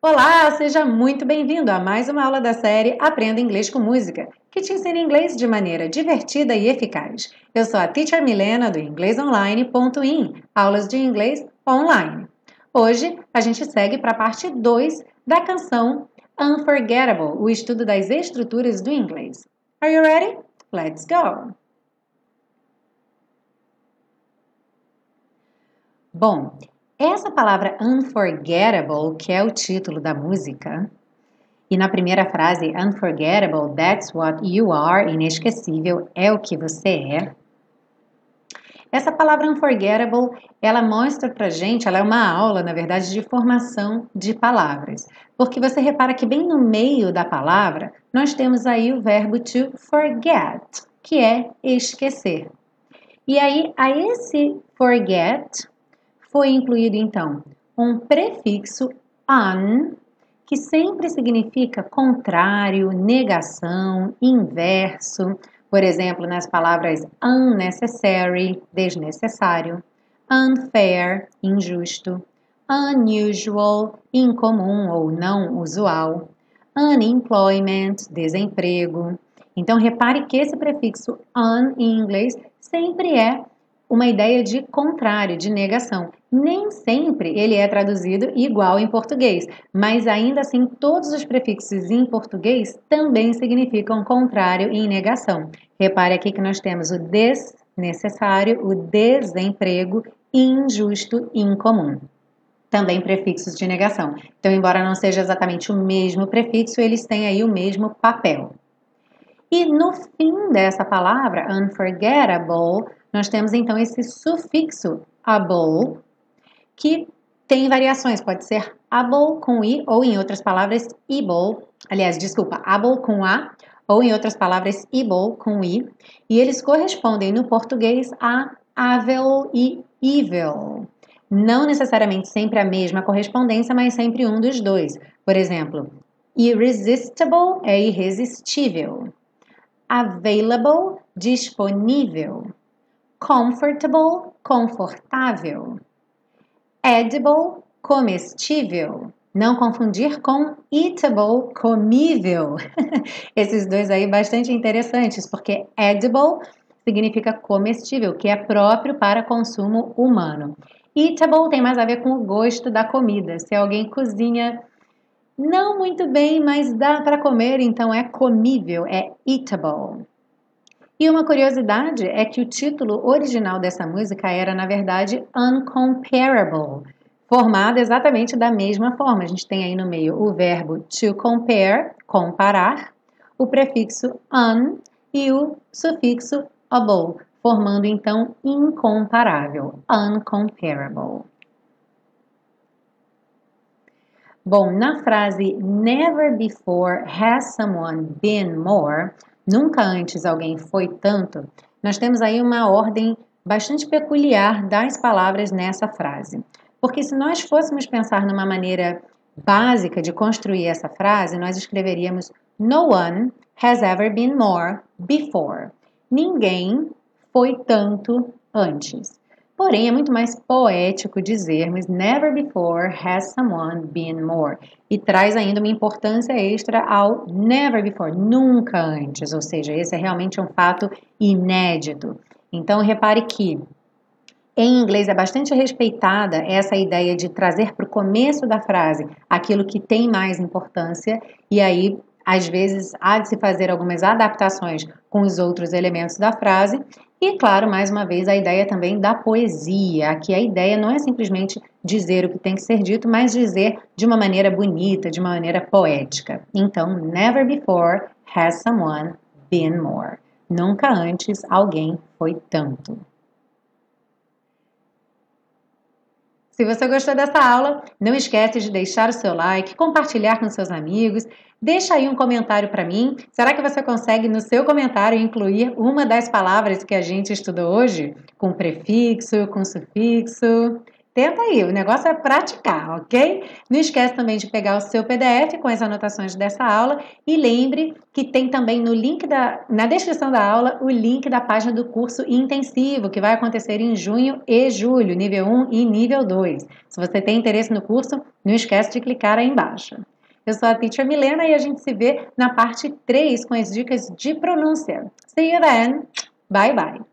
Olá, seja muito bem-vindo a mais uma aula da série Aprenda Inglês com Música, que te ensina inglês de maneira divertida e eficaz. Eu sou a Teacher Milena do inglesonline.in, aulas de inglês online. Hoje a gente segue para a parte 2 da canção Unforgettable, o estudo das estruturas do inglês. Are you ready? Let's go! Bom, essa palavra unforgettable, que é o título da música, e na primeira frase, unforgettable, that's what you are, inesquecível, é o que você é. Essa palavra unforgettable, ela mostra pra gente, ela é uma aula, na verdade, de formação de palavras. Porque você repara que bem no meio da palavra, nós temos aí o verbo to forget, que é esquecer. E aí, a esse forget, foi incluído então um prefixo un, que sempre significa contrário, negação, inverso. Por exemplo, nas palavras unnecessary, desnecessário, unfair, injusto, unusual, incomum ou não usual, unemployment, desemprego. Então, repare que esse prefixo un em inglês sempre é uma ideia de contrário, de negação. Nem sempre ele é traduzido igual em português, mas ainda assim todos os prefixos em português também significam contrário e negação. Repare aqui que nós temos o desnecessário, o desemprego, injusto incomum. Também prefixos de negação. Então, embora não seja exatamente o mesmo prefixo, eles têm aí o mesmo papel. E no fim dessa palavra, unforgettable, nós temos então esse sufixo able, que tem variações, pode ser able com i ou em outras palavras able, aliás, desculpa, able com a ou em outras palavras able com i, e eles correspondem no português a avel e evil. Não necessariamente sempre a mesma correspondência, mas sempre um dos dois. Por exemplo, irresistible é irresistível. Available, disponível comfortable, confortável. Edible, comestível. Não confundir com eatable, comível. Esses dois aí bastante interessantes, porque edible significa comestível, que é próprio para consumo humano. Eatable tem mais a ver com o gosto da comida. Se alguém cozinha não muito bem, mas dá para comer, então é comível, é eatable. E uma curiosidade é que o título original dessa música era, na verdade, Uncomparable, formado exatamente da mesma forma. A gente tem aí no meio o verbo to compare, comparar, o prefixo un e o sufixo able, formando então incomparável, uncomparable. Bom, na frase Never before has someone been more, nunca antes alguém foi tanto, nós temos aí uma ordem bastante peculiar das palavras nessa frase. Porque se nós fôssemos pensar numa maneira básica de construir essa frase, nós escreveríamos No one has ever been more before. Ninguém foi tanto antes. Porém, é muito mais poético dizermos Never before has someone been more. E traz ainda uma importância extra ao never before, nunca antes. Ou seja, esse é realmente um fato inédito. Então, repare que em inglês é bastante respeitada essa ideia de trazer para o começo da frase aquilo que tem mais importância, e aí às vezes há de se fazer algumas adaptações com os outros elementos da frase, e, claro, mais uma vez, a ideia também da poesia. Aqui a ideia não é simplesmente dizer o que tem que ser dito, mas dizer de uma maneira bonita, de uma maneira poética. Então, never before has someone been more. Nunca antes alguém foi tanto. Se você gostou dessa aula, não esquece de deixar o seu like, compartilhar com seus amigos, deixa aí um comentário para mim. Será que você consegue no seu comentário incluir uma das palavras que a gente estudou hoje? Com prefixo, com sufixo? Tenta aí, o negócio é praticar, ok? Não esquece também de pegar o seu PDF com as anotações dessa aula e lembre que tem também no link da, na descrição da aula o link da página do curso intensivo que vai acontecer em junho e julho, nível 1 e nível 2. Se você tem interesse no curso, não esquece de clicar aí embaixo. Eu sou a Teacher Milena e a gente se vê na parte 3 com as dicas de pronúncia. See you then! Bye bye!